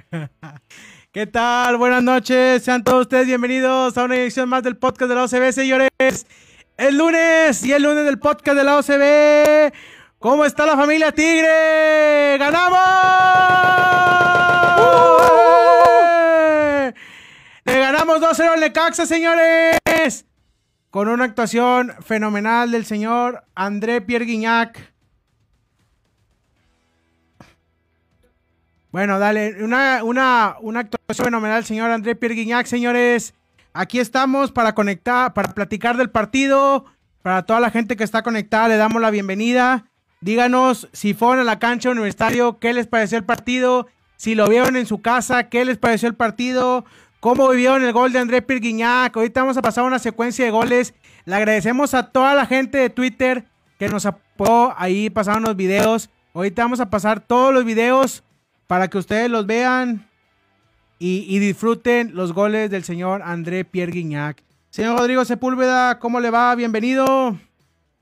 ¿Qué tal? Buenas noches. Sean todos ustedes bienvenidos a una edición más del podcast de la OCB, señores. El lunes y el lunes del podcast de la OCB. ¿Cómo está la familia Tigre? ¡Ganamos! Le ganamos 2-0 al Necaxa, señores. Con una actuación fenomenal del señor André Pierre Guignac. Bueno, dale, una, una, una actuación fenomenal, señor André Pierre señores. Aquí estamos para conectar, para platicar del partido. Para toda la gente que está conectada, le damos la bienvenida. Díganos si fueron a la cancha universitario, qué les pareció el partido. Si lo vieron en su casa, qué les pareció el partido. Cómo vivieron el gol de André Pirguiñac. Ahorita vamos a pasar una secuencia de goles. Le agradecemos a toda la gente de Twitter que nos apoyó. Ahí pasaron los videos. Ahorita vamos a pasar todos los videos para que ustedes los vean y, disfruten los goles del señor André Pierre Guignac. Señor Rodrigo Sepúlveda, ¿cómo le va? Bienvenido.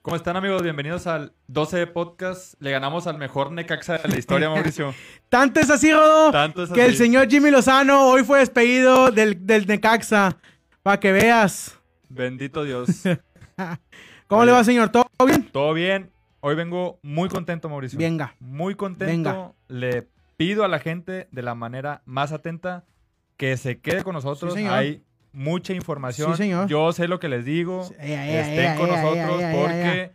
¿Cómo están amigos? Bienvenidos al 12 Podcast. Le ganamos al mejor Necaxa de la historia, Mauricio. Tanto es así, Rodo, que el señor Jimmy Lozano hoy fue despedido del, del Necaxa. Para que veas. Bendito Dios. ¿Cómo le va, señor? ¿Todo bien? Todo bien. Hoy vengo muy contento, Mauricio. Venga. Muy contento. Venga. Le pido a la gente de la manera más atenta que se quede con nosotros. Hay mucha información. Yo sé lo que les digo. Estén con nosotros porque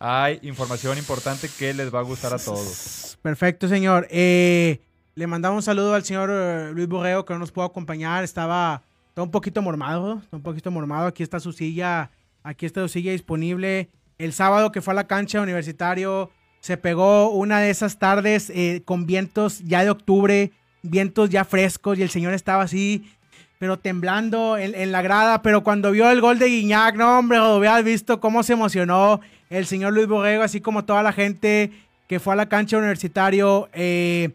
hay información importante que les va a gustar a todos. Perfecto, señor. Eh, le mandamos un saludo al señor eh, Luis Borreo que no nos pudo acompañar. Estaba, un poquito mormado, un poquito mormado. Aquí está su silla, aquí está su silla disponible. El sábado que fue a la cancha universitario se pegó una de esas tardes eh, con vientos ya de octubre, vientos ya frescos y el señor estaba así, pero temblando en, la grada. Pero cuando vio el gol de Guiñac, no hombre, había visto cómo se emocionó el señor Luis Borrego, así como toda la gente que fue a la cancha universitario. Eh,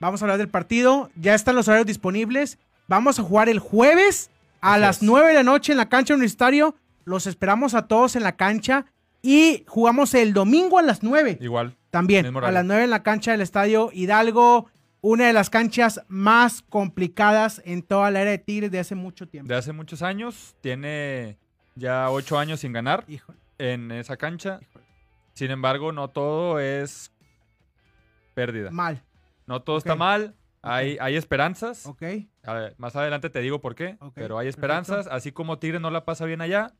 vamos a hablar del partido. Ya están los horarios disponibles. Vamos a jugar el jueves a las 9 de la noche en la cancha universitario. Los esperamos a todos en la cancha. Y jugamos el domingo a las 9. Igual. También, a las 9 en la cancha del Estadio Hidalgo. Una de las canchas más complicadas en toda la era de Tigres de hace mucho tiempo. De hace muchos años. Tiene ya 8 años sin ganar en esa cancha. Sin embargo, no todo es pérdida. Mal. No todo está mal. Hay, hay esperanzas. Ok. más adelante te digo por qué. Pero hay esperanzas. Así como Tigres no la pasa bien allá,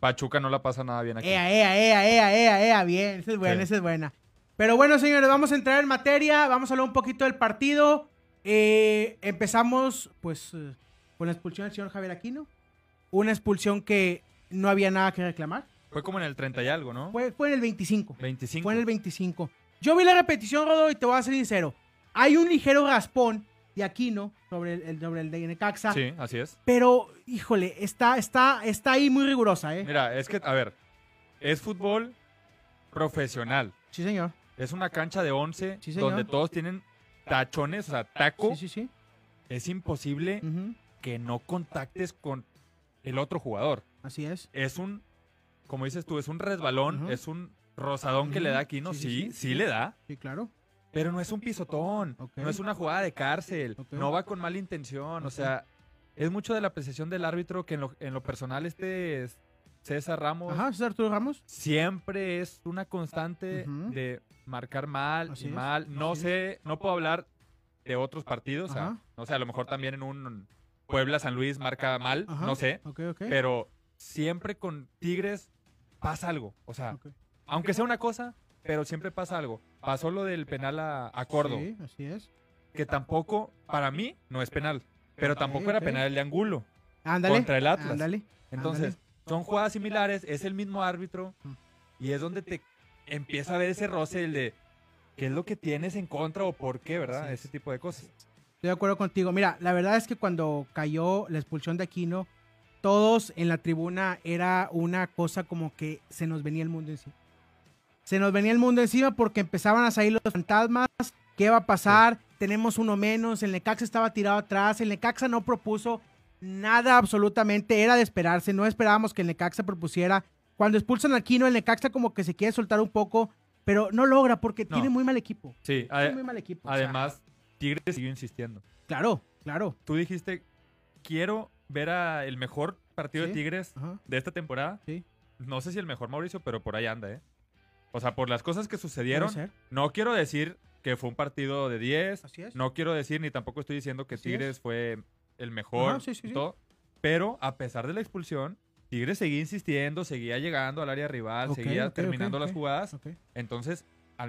Pachuca no la pasa nada bien aquí. Ea, ea, ea, ea, ea, ea, bien. Esa es buena, esa es buena. Pero bueno, señores, vamos a entrar en materia. Vamos a hablar un poquito del partido. Eh, empezamos, pues, eh, con la expulsión del señor Javier Aquino. Una expulsión que no había nada que reclamar. Fue como en el 30 y algo, ¿no? Fue, fue en el 25. 25. Fue en el 25. Yo vi la repetición, Rodo, y te voy a ser sincero. Hay un ligero raspón de Aquino sobre el, sobre el de Necaxa. Sí, así es. Pero, híjole, está, está, está ahí muy rigurosa, ¿eh? Mira, es que, a ver, es fútbol profesional. Sí, señor. Es una cancha de 11 donde todos tienen tachones, o sea, taco. Sí, sí, sí. Es imposible que no contactes con el otro jugador. Así es. Es un, como dices tú, es un resbalón, es un rosadón que le da Aquino. Sí, sí, le da. Sí, claro. Pero no es un pisotón, no es una jugada de cárcel, no va con mala intención, o sea, es mucho de la apreciación del árbitro que en lo, personal este César Ramos. Ajá, César Arturo Ramos. Siempre es una constante de marcar mal y mal. no sé, no puedo hablar de otros partidos, o sea, no sé, a lo mejor también en un Puebla San Luis marca mal, no sé, pero siempre con Tigres pasa algo, o sea, aunque sea una cosa, pero siempre pasa algo. Pasó lo del penal a, a Córdoba. Sí, así es. Que tampoco, para mí, no es penal. Pero tampoco era penal el de Angulo. Ándale. Contra el Atlas. Ándale. Entonces, son jugadas similares, es el mismo árbitro. Y es donde te empieza a ver ese roce, el de qué es lo que tienes en contra o por qué, ¿verdad? Ese tipo de cosas. Estoy de acuerdo contigo. Mira, la verdad es que cuando cayó la expulsión de Aquino, todos en la tribuna era una cosa como que se nos venía el mundo encima se nos venía el mundo encima porque empezaban a salir los fantasmas. ¿Qué va a pasar? Tenemos uno menos. El Necaxa estaba tirado atrás. El Necaxa no propuso nada absolutamente. Era de esperarse. No esperábamos que el Necaxa propusiera. Cuando expulsan a Aquino, el Necaxa como que se quiere soltar un poco, pero no logra porque tiene muy mal equipo. Sí, tiene muy mal equipo. Además, Tigres siguió insistiendo. Claro, claro. Tú dijiste, quiero ver a el mejor partido de Tigres de esta temporada. Sí. No sé si el mejor Mauricio, pero por ahí anda, ¿eh? O sea, por las cosas que sucedieron, no quiero decir que fue un partido de 10. Así es. No quiero decir, ni tampoco estoy diciendo que Tigres fue el mejor. sí, sí, todo, pero a pesar de la expulsión, Tigres seguía insistiendo, seguía llegando al área rival, seguía terminando las jugadas. Entonces,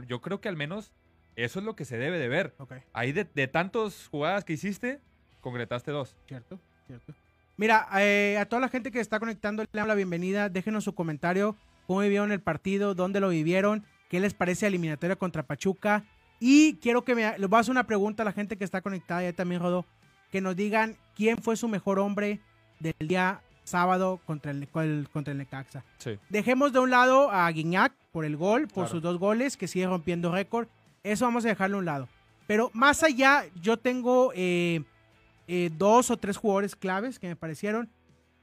yo creo que al menos eso es lo que se debe de ver. Ahí de, de tantas jugadas que hiciste, concretaste dos. Cierto, cierto. Mira, eh, a toda la gente que está conectando, le damos la bienvenida. Déjenos su comentario. ¿Cómo vivieron el partido? ¿Dónde lo vivieron? ¿Qué les parece la eliminatoria contra Pachuca? Y quiero que me. Les voy a hacer una pregunta a la gente que está conectada. Ya también, Rodo. Que nos digan quién fue su mejor hombre del día sábado contra el, contra el Necaxa. Dejemos de un lado a Guiñac por el gol, por sus dos goles, que sigue rompiendo récord. Eso vamos a dejarlo a un lado. Pero más allá, yo tengo eh, eh, dos o tres jugadores claves que me parecieron.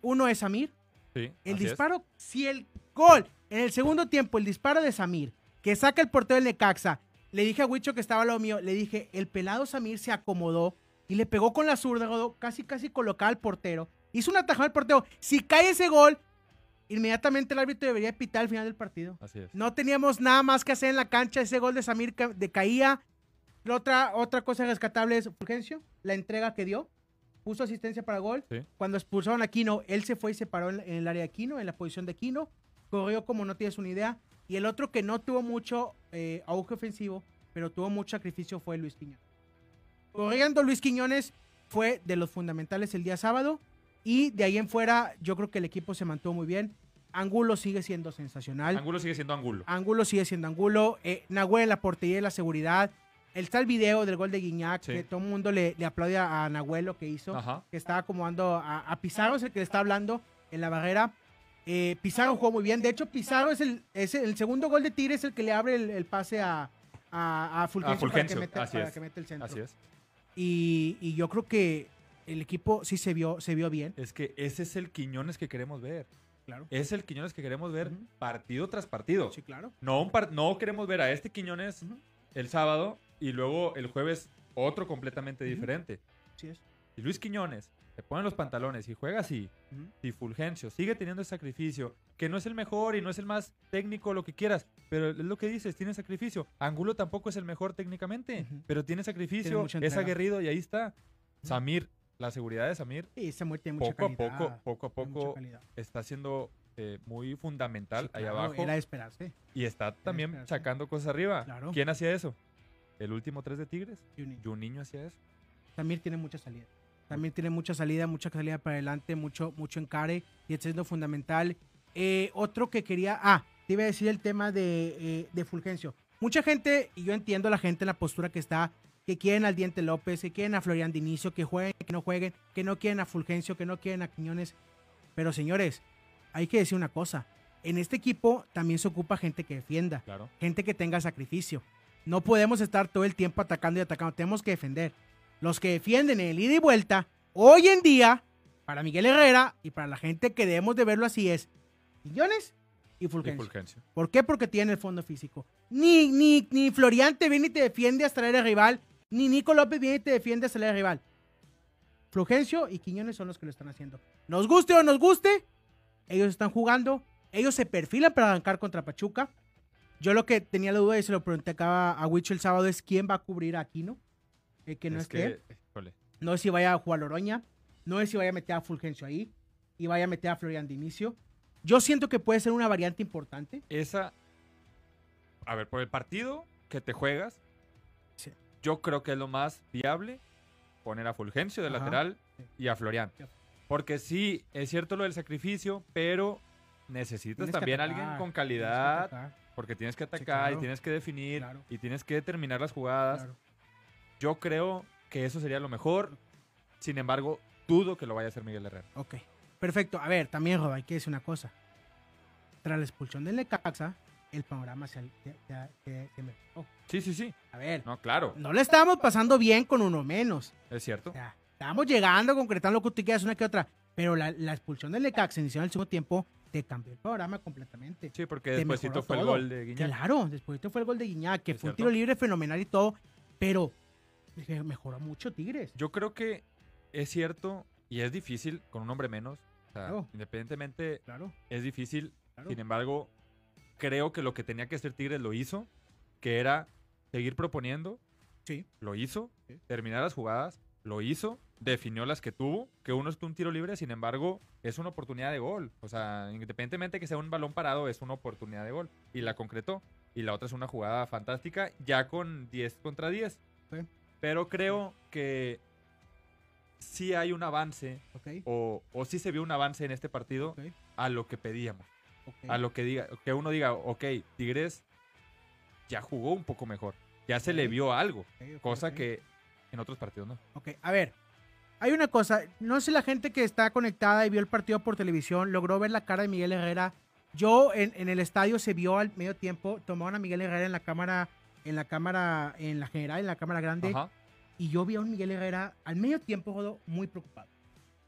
Uno es Samir. el disparo, si el gol en el segundo tiempo, el disparo de Samir, que saca el portero del Necaxa, le dije a Huicho que estaba lo mío, le dije, el pelado Samir se acomodó y le pegó con la zurda, casi casi colocaba al portero Hizo un atajado al portero. Si cae ese gol, inmediatamente el árbitro debería pitar al final del partido. Así es. No teníamos nada más que hacer en la cancha. Ese gol de Samir de caía. otra, otra cosa rescatable es Fulgencio, la entrega que dio. Puso asistencia para gol. Cuando expulsaron a Quino, él se fue y se paró en, el área de Quino, en la posición de Quino. Corrió como no tienes una idea. Y el otro que no tuvo mucho eh, auge ofensivo, pero tuvo mucho sacrificio fue Luis Quiñones. Corriendo Luis Quiñones fue de los fundamentales el día sábado. Y de ahí en fuera, yo creo que el equipo se mantuvo muy bien. Angulo sigue siendo sensacional. Angulo sigue siendo Angulo. Angulo sigue siendo Angulo. Eh, Nahuel en la portería y la seguridad. Está el video del gol de Guiñac, que todo el mundo le, le, aplaude a Nahuel lo que hizo. Que estaba acomodando a, a, Pizarro, es el que le está hablando en la barrera. Eh, Pizarro jugó muy bien. De hecho, Pizarro es el, es el segundo gol de Tigres, el que le abre el, pase a, a, Fulgencio, para, que meta, que mete, el centro. Así es. Y, y yo creo que el equipo sí se vio, se vio bien. Es que ese es el Quiñones que queremos ver. Claro. Es el Quiñones que queremos ver partido tras partido. Sí, claro. No, un no queremos ver a este Quiñones el sábado y luego el jueves otro completamente diferente. Sí es. Y Luis Quiñones se pone los pantalones y juega así, y Fulgencio sigue teniendo ese sacrificio, que no es el mejor y no es el más técnico, lo que quieras, pero es lo que dices, tiene sacrificio. Angulo tampoco es el mejor técnicamente, pero tiene sacrificio, es aguerrido y ahí está. Samir la seguridad de Samir sí, Samir tiene mucha poco a poco, poco a poco está siendo eh, muy fundamental ahí abajo. Era esperarse. Y está también sacando cosas arriba. ¿Quién hacía eso? El último tres de Tigres. un niño hacía eso. Samir tiene mucha salida. También tiene mucha salida, mucha salida para adelante, mucho, mucho encare y está siendo fundamental. Eh, otro que quería, ah, te iba a decir el tema de, eh, de Fulgencio. Mucha gente, y yo entiendo a la gente en la postura que está, que quieren al Diente López, que quieren a Florian Dinicio, que jueguen, que no jueguen, que no quieren a Fulgencio, que no quieren a Quiñones. Pero señores, hay que decir una cosa. En este equipo también se ocupa gente que defienda, gente que tenga sacrificio. No podemos estar todo el tiempo atacando y atacando, tenemos que defender. Los que defienden el ida y vuelta, hoy en día, para Miguel Herrera y para la gente que debemos de verlo así es Quiñones y Fulgencio. ¿Por qué? Porque tiene el fondo físico. Ni, ni, ni Florian te viene y te defiende hasta el rival ni Nico López viene y te defiende a la rival. Fulgencio y Quiñones son los que lo están haciendo. Nos guste o nos guste, ellos están jugando. Ellos se perfilan para arrancar contra Pachuca. Yo lo que tenía la duda y se lo pregunté acá a Wicho el sábado es quién va a cubrir a Aquino. Eh, que no es, que, No es si vaya a jugar Loroña. No es si vaya a meter a Fulgencio ahí. Y vaya a meter a Florian de inicio. Yo siento que puede ser una variante importante. Esa. A ver, por el partido que te juegas, yo creo que es lo más viable poner a Fulgencio de lateral y a Florian. Porque sí, es cierto lo del sacrificio, pero necesitas también alguien con calidad. porque tienes que atacar y tienes que definir y tienes que determinar las jugadas. Yo creo que eso sería lo mejor. Sin embargo, dudo que lo vaya a hacer Miguel Herrera. Ok, perfecto. A ver, también, Rob, hay que decir una cosa. Tras la expulsión del Necaxa, el panorama se, Sí, sí, sí. A ver. No, claro. No le estábamos pasando bien con uno menos. Es cierto. estábamos llegando, concretando lo que tú quieras, una que otra. Pero la, expulsión del Necaxa inició en el segundo tiempo te cambió el panorama completamente. Sí, porque después fue el gol de Guiñac. Claro, después fue el gol de Guiñac, que fue un tiro libre fenomenal y todo. Pero Mejoró mucho Tigres. Yo creo que es cierto y es difícil con un hombre menos. O sea, independientemente, claro. es difícil. Sin embargo, creo que lo que tenía que hacer Tigres lo hizo, que era seguir proponiendo. Sí. Lo hizo. Terminar las jugadas. Lo hizo. Definió las que tuvo. Que uno es un tiro libre, sin embargo, es una oportunidad de gol. O sea, independientemente que sea un balón parado, es una oportunidad de gol. Y la concretó. Y la otra es una jugada fantástica, ya con 10 contra 10. Pero creo que sí hay un avance, o, o sí se vio un avance en este partido a lo que pedíamos. A lo que diga, que uno diga, ok, Tigres ya jugó un poco mejor. Ya se le vio algo. cosa que en otros partidos no. Ok, a ver. Hay una cosa, no sé la gente que está conectada y vio el partido por televisión, logró ver la cara de Miguel Herrera. Yo en, el estadio se vio al medio tiempo, tomaron a Miguel Herrera en la cámara, en la cámara, en la general, en la cámara grande. Y yo vi a un Miguel Herrera al medio tiempo, muy preocupado.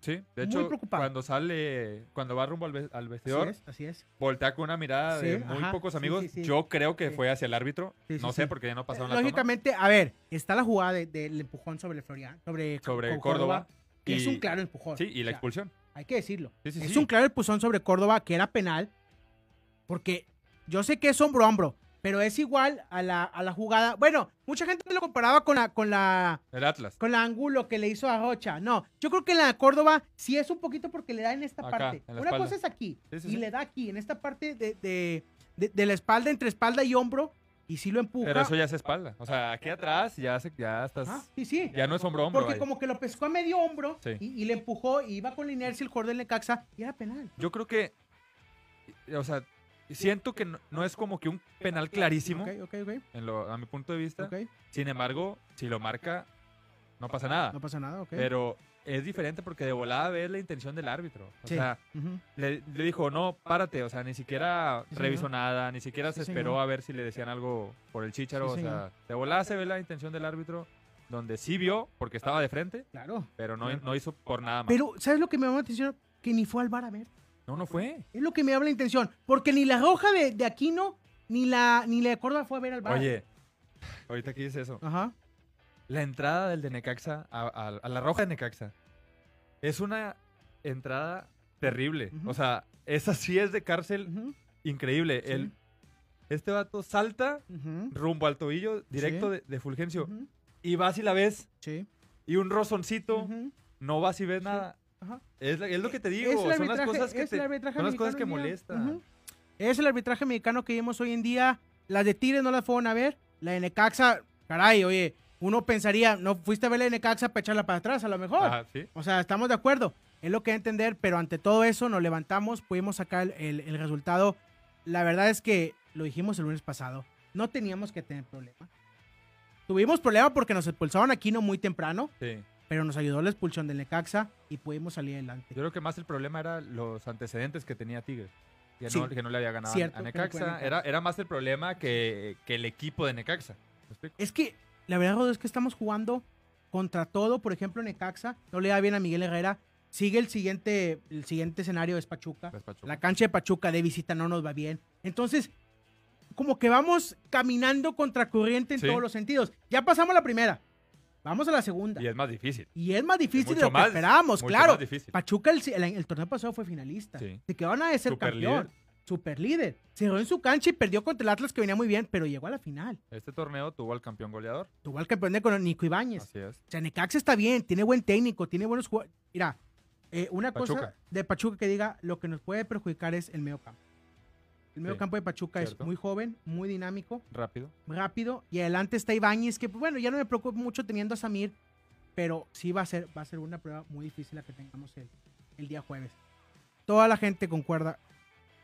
Sí, de hecho, cuando sale, cuando va rumbo al, vestidor, así es, voltea con una mirada de muy pocos amigos. Yo creo que fue hacia el árbitro. no sé, porque ya no pasaron la Lógicamente, a ver, está la jugada del empujón sobre Florian, sobre, sobre Córdoba. que es un claro empujón. Sí, y la expulsión. Hay que decirlo. es un claro empujón sobre Córdoba que era penal. Porque yo sé que es hombro a hombro, pero es igual a la, a la jugada. Bueno, mucha gente lo comparaba con la, con la. El Atlas. Con la ángulo que le hizo a Rocha. No, yo creo que la Córdoba sí es un poquito porque le da en esta parte. Una cosa es aquí. y le da aquí, en esta parte de, de, de, la espalda, entre espalda y hombro. Y sí lo empuja. Pero eso ya es espalda. O sea, aquí atrás ya, se, ya estás. Ah, sí, sí. Ya no es hombro hombro. Porque como que lo pescó a medio hombro y, le empujó y iba con la inercia el jugador del Necaxa y era penal. Yo creo que. O sea, Siento que no, es como que un penal clarísimo. En lo, a mi punto de vista. Sin embargo, si lo marca, no pasa nada. No pasa nada, ok. Pero es diferente porque de volada ves la intención del árbitro. O sea, le, dijo, no, párate. O sea, ni siquiera revisó nada, ni siquiera se esperó a ver si le decían algo por el chicharo. o sea, de volada se ve la intención del árbitro donde sí vio, porque estaba de frente. Claro. Pero no, no hizo por nada más. Pero, ¿sabes lo que me llamó la atención? Que ni fue al bar a ver. No, no fue. Es lo que me habla la intención. Porque ni la roja de, de Aquino, ni la, ni la de Córdoba fue a ver al bar. Oye, ahorita que dice eso. Ajá. La entrada del de Necaxa a, la roja de Necaxa es una entrada terrible. O sea, esa sí es de cárcel increíble. El, este vato salta rumbo al tobillo directo de, Fulgencio. Y vas y la ves. Sí. Y un rozoncito. No vas y ves nada. Es, lo que te digo, son las cosas que, son las cosas que molestan. Es el arbitraje mexicano que vemos hoy en día. Las de Tigres no las fueron a ver. La de Necaxa, caray, oye, uno pensaría, no fuiste a ver la de Necaxa para echarla para atrás, a lo mejor. O sea, estamos de acuerdo. Es lo que hay que entender, pero ante todo eso nos levantamos, pudimos sacar el, el resultado. La verdad es que lo dijimos el lunes pasado, no teníamos que tener problema. Tuvimos problema porque nos expulsaron aquí no muy temprano. Sí pero nos ayudó la expulsión del Necaxa y pudimos salir adelante. Yo creo que más el problema era los antecedentes que tenía Tigres. Que, no, que no le había ganado a Necaxa. Era, era más el problema que, que el equipo de Necaxa. Es que la verdad es que estamos jugando contra todo. Por ejemplo, Necaxa no le da bien a Miguel Herrera. Sigue el siguiente, el siguiente escenario es Pachuca. La cancha de Pachuca de visita no nos va bien. Entonces, como que vamos caminando contra corriente en todos los sentidos. Ya pasamos la primera. Vamos a la segunda. Y es más difícil. Y es más difícil de lo que esperábamos, claro. Pachuca el, torneo pasado fue finalista. Sí. Se quedó a ser campeón. Super líder. Cerró en su cancha y perdió contra el Atlas que venía muy bien, pero llegó a la final. Este torneo tuvo al campeón goleador. Tuvo al campeón de con Nico Ibáñez. Así es. O sea, Necaxa está bien, tiene buen técnico, tiene buenos jugadores. Mira, eh, una cosa de Pachuca que diga, lo que nos puede perjudicar es el medio campo. El medio campo de Pachuca es muy joven, muy dinámico. Rápido. Rápido. Y adelante está Ibáñez, que pues, bueno, ya no me preocupo mucho teniendo a Samir, pero sí va a ser, va a ser una prueba muy difícil la que tengamos el, el día jueves. Toda la gente concuerda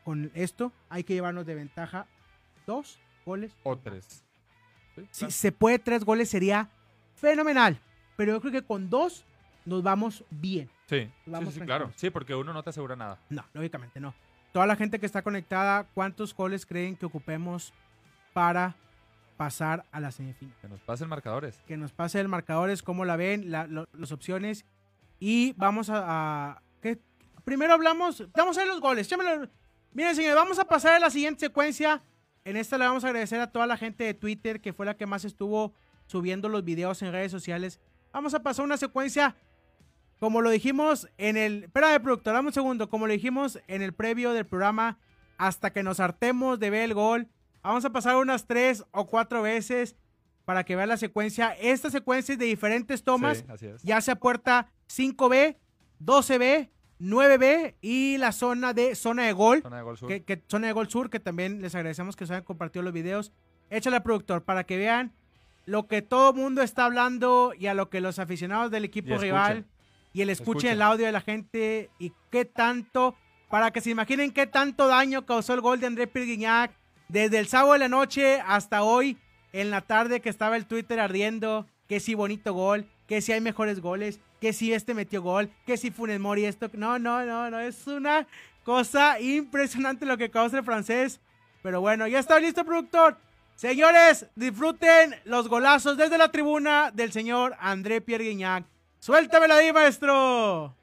con esto. Hay que llevarnos de ventaja dos goles. O tres. Si se puede tres goles sería fenomenal. Pero yo creo que con dos nos vamos bien. Sí, sí, claro. Sí, porque uno no te asegura nada. No, lógicamente no toda la gente que está conectada, ¿cuántos goles creen que ocupemos para pasar a la semifinal? Que nos pasen marcadores. Que nos pase el marcadores, cómo la ven, las opciones. Y vamos a, primero hablamos, vamos a ver los goles. Miren, señores, vamos a pasar a la siguiente secuencia. En esta le vamos a agradecer a toda la gente de Twitter, que fue la que más estuvo subiendo los videos en redes sociales. Vamos a pasar una secuencia, como lo dijimos en el... Espérame, productor, dame un segundo. Como lo dijimos en el previo del programa, hasta que nos hartemos de ver el gol. Vamos a pasar unas tres o cuatro veces para que vea la secuencia. Esta secuencia es de diferentes tomas, ya sea puerta 5B, 12B, 9B y la zona de zona de gol. Zona de gol sur. Que, zona de gol sur, que también les agradecemos que se hayan compartido los videos. Échale al productor para que vean lo que todo el mundo está hablando y a lo que los aficionados del equipo rival y el escuchen, el audio de la gente y qué tanto, para que se imaginen qué tanto daño causó el gol de André Pirguiñac desde el sábado de la noche hasta hoy en la tarde que estaba el Twitter ardiendo, que si bonito gol, que si hay mejores goles, que si este metió gol, que si Funes Mori esto. No, no, no, no, es una cosa impresionante lo que causa el francés. Pero bueno, ya está listo, productor. Señores, disfruten los golazos desde la tribuna del señor André Pierre Guignac. Suéltamela ahí, maestro.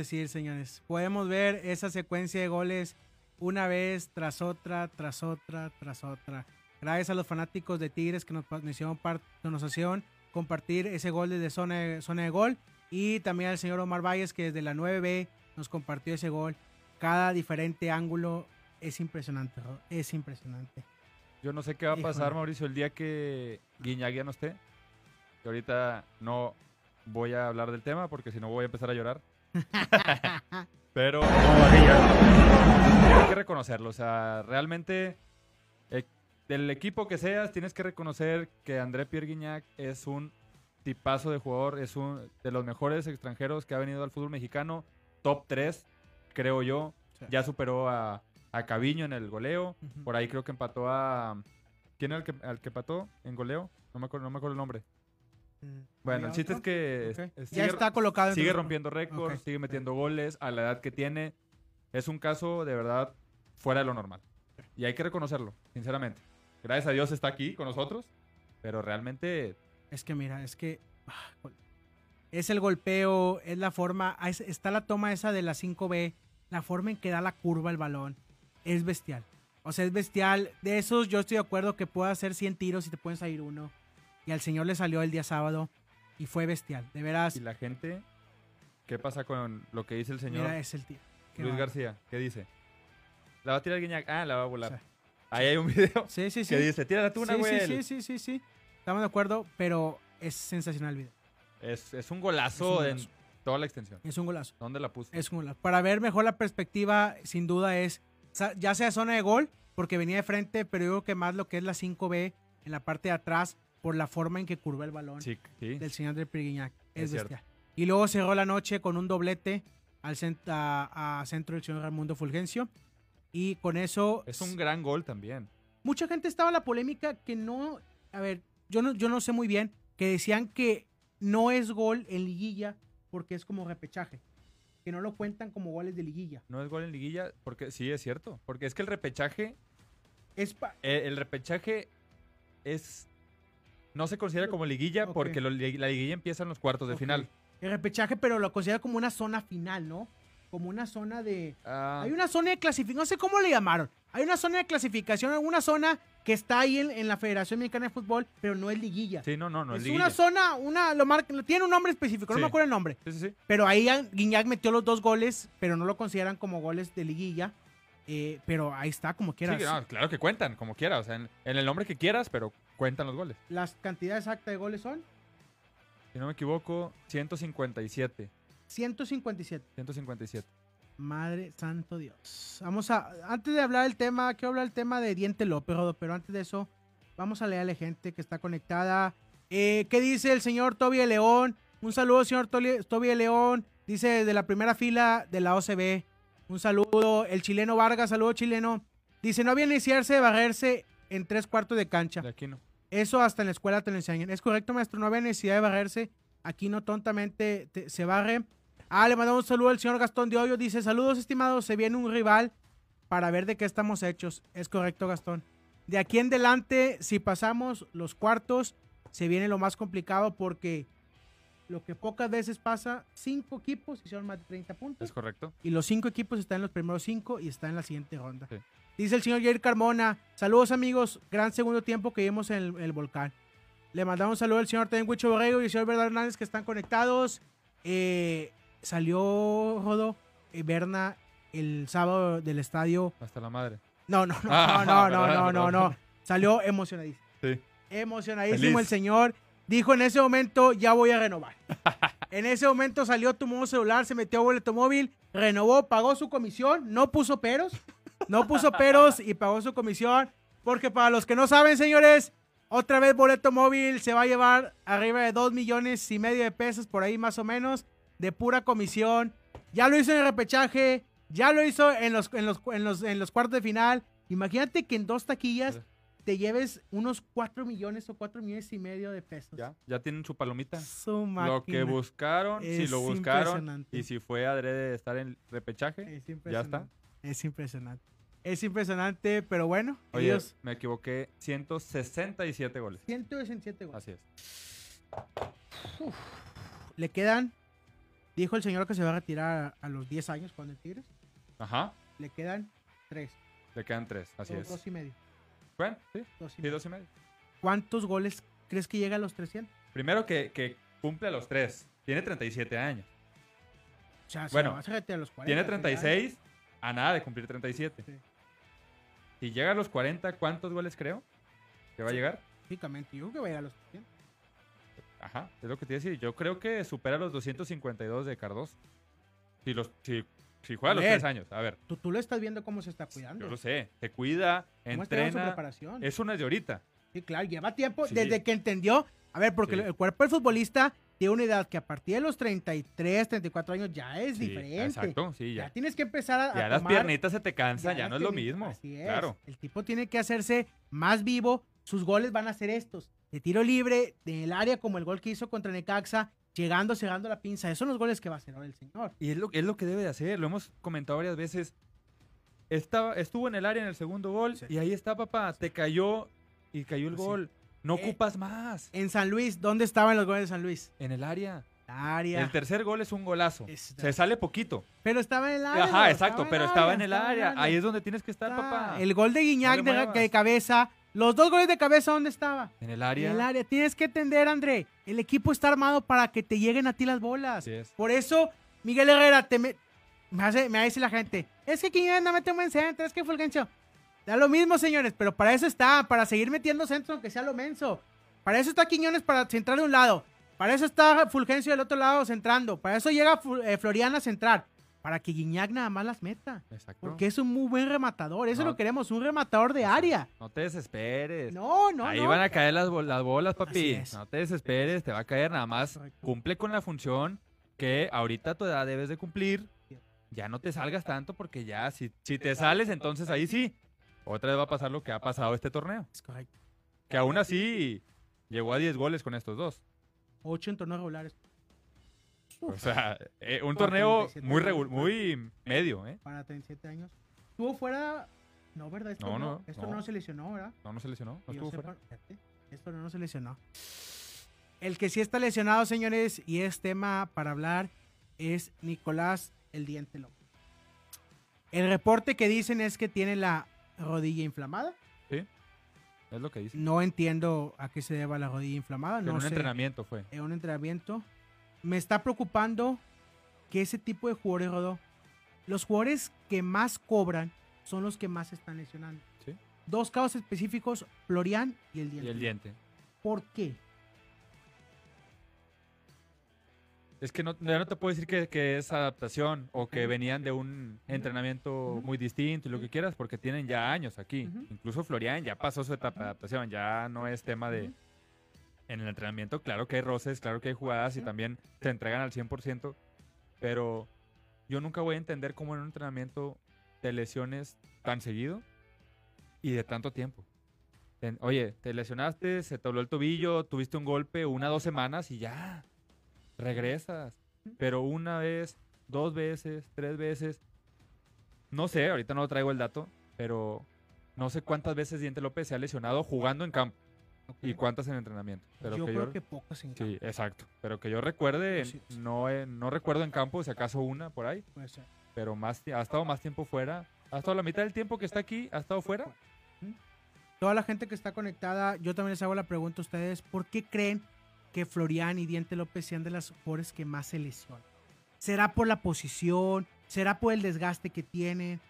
Decir, señores? Podemos ver esa secuencia de goles una vez tras otra, tras otra, tras otra. Gracias a los fanáticos de Tigres que nos, hicieron, nos hicieron compartir ese gol desde zona de, zona de gol. Y también al señor Omar Valles que desde la 9B nos compartió ese gol. Cada diferente ángulo es impresionante, es impresionante. Yo no sé qué va a pasar, Mauricio, el día que Guiñagui no esté. Que ahorita no voy a hablar del tema porque si no voy a empezar a llorar. Pero hay que reconocerlo. O sea, realmente eh, del equipo que seas, tienes que reconocer que André Pierre Guignac es un tipazo de jugador, es un de los mejores extranjeros que ha venido al fútbol mexicano, top 3, creo yo. Ya superó a, a Caviño en el goleo. Por ahí creo que empató a. ¿Quién era el que, al que empató en goleo? No me acuerdo, no me acuerdo el nombre. Mm. Bueno, el chiste es que ya está colocado. Sigue rompiendo récords, sigue metiendo goles a la edad que tiene. Es un caso de verdad fuera de lo normal. Y hay que reconocerlo, sinceramente. Gracias a Dios está aquí con nosotros, pero realmente... Es que mira, es que... Ah, es el golpeo, es la forma, ah, está la toma esa de la 5B, la forma en que da la curva el balón, es bestial. O sea, es bestial. De esos yo estoy de acuerdo que pueda hacer 100 tiros y te pueden salir uno y al señor le salió el día sábado y fue bestial, de veras. ¿Y la gente? ¿Qué pasa con lo que dice el señor? Mira, es el tío. Luis García, ¿qué dice? ¿La va a tirar Guiñac? Ah, la va a volar. Ahí hay un video sí, sí, sí. que dice, tírala tú una, güey. Sí, sí, sí, sí, sí. Estamos de acuerdo, pero es sensacional el video. Es, es un golazo en toda la extensión. Es un golazo. ¿Dónde la puso? Es un golazo. Para ver mejor la perspectiva, sin duda es, ya sea zona de gol, porque venía de frente, pero yo creo que más lo que es la 5B en la parte de atrás, por la forma en que curva el balón del señor de Priguignac. Es, bestial. Y luego cerró la noche con un doblete al a, centro del señor Raimundo Fulgencio. Y con eso... Es un gran gol también. Mucha gente estaba en la polémica que no... A ver, yo no, yo no sé muy bien, que decían que no es gol en liguilla porque es como repechaje. Que no lo cuentan como goles de liguilla. No es gol en liguilla porque sí es cierto. Porque es que el repechaje... Es eh, el repechaje es... No se considera como liguilla porque la liguilla empieza en los cuartos de final el repechaje, pero lo considera como una zona final, ¿no? Como una zona de... Ah. Hay una zona de clasificación, no sé cómo le llamaron. Hay una zona de clasificación, una zona que está ahí en, la Federación Mexicana de Fútbol, pero no es liguilla. Sí, no, no, no es, es una zona, una, lo tiene un nombre específico, no me acuerdo el nombre. Sí, sí, sí. Pero ahí Guiñac metió los dos goles, pero no lo consideran como goles de liguilla. Eh, pero ahí está, como quieras. Sí, claro que cuentan, como quieras. O sea, en, en, el nombre que quieras, pero cuentan los goles. ¿Las cantidades exactas de goles son? si no me equivoco, 157. 157. 157. Madre santo Dios. Vamos a, antes de hablar del tema, quiero hablar del tema de Diente López, pero antes de eso, vamos a leerle gente que está conectada. Eh, ¿Qué dice el señor Toby León? Un saludo, señor Toby León. Dice de la primera fila de la OCB. Un saludo. El chileno Vargas, saludo chileno. Dice, no había iniciarse de barrerse en tres cuartos de cancha. De aquí no. Eso hasta en la escuela te lo enseñan. Es correcto, maestro, no había necesidad de barrerse. Aquí no tontamente se barre. Ah, le mandamos un saludo al señor Gastón de Hoyo. Dice, saludos estimados, se viene un rival para ver de qué estamos hechos. Es correcto, Gastón. De aquí en adelante, si pasamos los cuartos, se viene lo más complicado porque lo que pocas veces pasa, cinco equipos hicieron más de 30 puntos. Es correcto. Y los cinco equipos están en los primeros cinco y están en la siguiente ronda. Dice el señor Jair Carmona. Saludos amigos. Gran segundo tiempo que vimos en el, volcán. Le mandamos un saludo al señor Tenguicho Borrego y al señor Bernardo Hernández que están conectados. Eh, salió Rodo eh, Berna el sábado del estadio. Hasta la madre. No, no, no, no, no, no, no, no, Salió emocionadísimo. Sí. Emocionadísimo el señor. Dijo en ese momento, ya voy a renovar. en ese momento salió, tomó celular, se metió a boleto móvil, renovó, pagó su comisión, no puso peros. No puso peros y pagó su comisión. Porque para los que no saben, señores, otra vez boleto móvil se va a llevar arriba de 2 millones y medio de pesos, por ahí más o menos, de pura comisión. Ya lo hizo en el repechaje, ya lo hizo en los, en los, en los, en los cuartos de final. Imagínate que en dos taquillas te lleves unos 4 millones o 4 millones y medio de pesos. Ya, ya tienen su palomita. Su lo que buscaron, si lo buscaron y si fue adrede de estar en repechaje, ya está. Es impresionante. Es impresionante, pero bueno. Oye, me equivoqué. 167 goles. 167 goles. Así es. Le quedan. Dijo el señor que se va a retirar a, los 10 años con el Tigres. Ajá. Le quedan 3. Le quedan 3, así es. Dos y medio. Bueno, sí. Dos y, dos y medio. ¿Cuántos goles crees que llega a los 300? Primero que, que cumple a los 3. Tiene 37 años. O sea, bueno, a a los 40, tiene 36 a nada de cumplir 37. Si llega a los 40, ¿cuántos goles creo que va a llegar? Físicamente, yo creo que va a llegar a los 100. Ajá, es lo que te iba a decir. Yo creo que supera los 252 de Cardoso. Si, los, si, si juega a los 3 años, a ver. Tú, tú lo estás viendo cómo se está cuidando. Yo lo sé, se cuida, entrena. preparación? Es una de ahorita. Sí, claro, lleva tiempo desde que entendió. A ver, porque el cuerpo del futbolista tiene una edad que a partir de los 33, 34 años ya es diferente. Exacto, sí, ya. ya. tienes que empezar a. Ya las piernitas se te cansan, ya, no es lo mismo. Así es. Claro. El tipo tiene que hacerse más vivo. Sus goles van a ser estos: de tiro libre, del área, como el gol que hizo contra Necaxa, llegando, cerrando la pinza. Esos son los goles que va a hacer ahora el señor. Y es lo, es lo que debe de hacer. Lo hemos comentado varias veces. Estaba, estuvo en el área en el segundo gol y ahí está, papá. Te cayó y cayó el gol. No eh, ocupas más. En San Luis, ¿dónde estaban los goles de San Luis? En el área. Área. El tercer gol es un golazo. Se sale poquito. Pero estaba en el área. Ajá, exacto, pero estaba en el área. Ahí es donde tienes que estar, papá. El gol de Guiñac de, cabeza. Los dos goles de cabeza, ¿dónde estaba? En el área. En el área. Tienes que entender, André. El equipo está armado para que te lleguen a ti las bolas. Por eso, Miguel Herrera, te me... Me, hace, me dice la gente, es que Guiñac no mete un buen centro, es que Fulgencio. Da lo mismo, señores, pero para eso está, para seguir metiendo centro, aunque sea lo menso. Para eso está Quiñones para centrar de un lado. Para eso está Fulgencio del otro lado centrando. Para eso llega eh, Floriana a centrar. Para que Guiñac nada más las meta. Exacto. Porque es un muy buen rematador. Eso lo queremos, un rematador de área. No te desesperes. No, no, Ahí van a caer las, las bolas, papi. No te desesperes, te va a caer nada más. Cumple con la función que ahorita tu edad debes de cumplir, ya no te salgas tanto porque ya si, si te sales, entonces ahí sí, otra vez va a pasar lo que ha pasado este torneo. Que aún así llegó a 10 goles con estos dos. 8 en torneos regulares. O sea, eh, un torneo muy, muy medio, ¿eh? Para 37 años. Estuvo fuera. No, ¿verdad? Esto no, no, esto no. se lesionó, ¿verdad? No, no se lesionó. No estuvo fuera. Esto no se lesionó. El que sí está lesionado, señores, y es tema para hablar, es Nicolás el Diente López. El reporte que dicen es que tiene la rodilla inflamada. Sí, es lo que dicen. No entiendo a qué se deba la rodilla inflamada. En un entrenamiento fue. En un entrenamiento. Me está preocupando que ese tipo de jugadores, los jugadores que más cobran son los que más se están lesionando. ¿Sí? Dos casos específicos, Florian y el diente. Y el diente. ¿Por qué? Es que no, ya no te puedo decir que, es adaptación o que venían de un entrenamiento muy distinto y lo que quieras, porque tienen ya años aquí. Incluso Florian ya pasó su etapa de adaptación, ya no es tema de... En el entrenamiento, claro que hay roces, claro que hay jugadas y también te entregan al 100%, pero yo nunca voy a entender cómo en un entrenamiento te lesiones tan seguido y de tanto tiempo. Oye, te lesionaste, se te dobló el tobillo, tuviste un golpe una, dos semanas y ya regresas. Pero una vez, dos veces, tres veces. No sé, ahorita no traigo el dato, pero no sé cuántas veces Diente López se ha lesionado jugando en campo. Y cuántas en entrenamiento. Pero yo creo que pocas en campo. Sí, exacto. Pero que yo recuerde, no, no recuerdo en campo, si acaso una por ahí. Puede ser. Pero más, ha estado más tiempo fuera. Ha estado la mitad del tiempo que está aquí, ha estado fuera. Toda la gente que está conectada, yo también les hago la pregunta a ustedes, ¿por qué creen que Florian y Diente López sean de las jugadores que más se lesionan. ¿Será por la posición? ¿Será por el desgaste que tienen?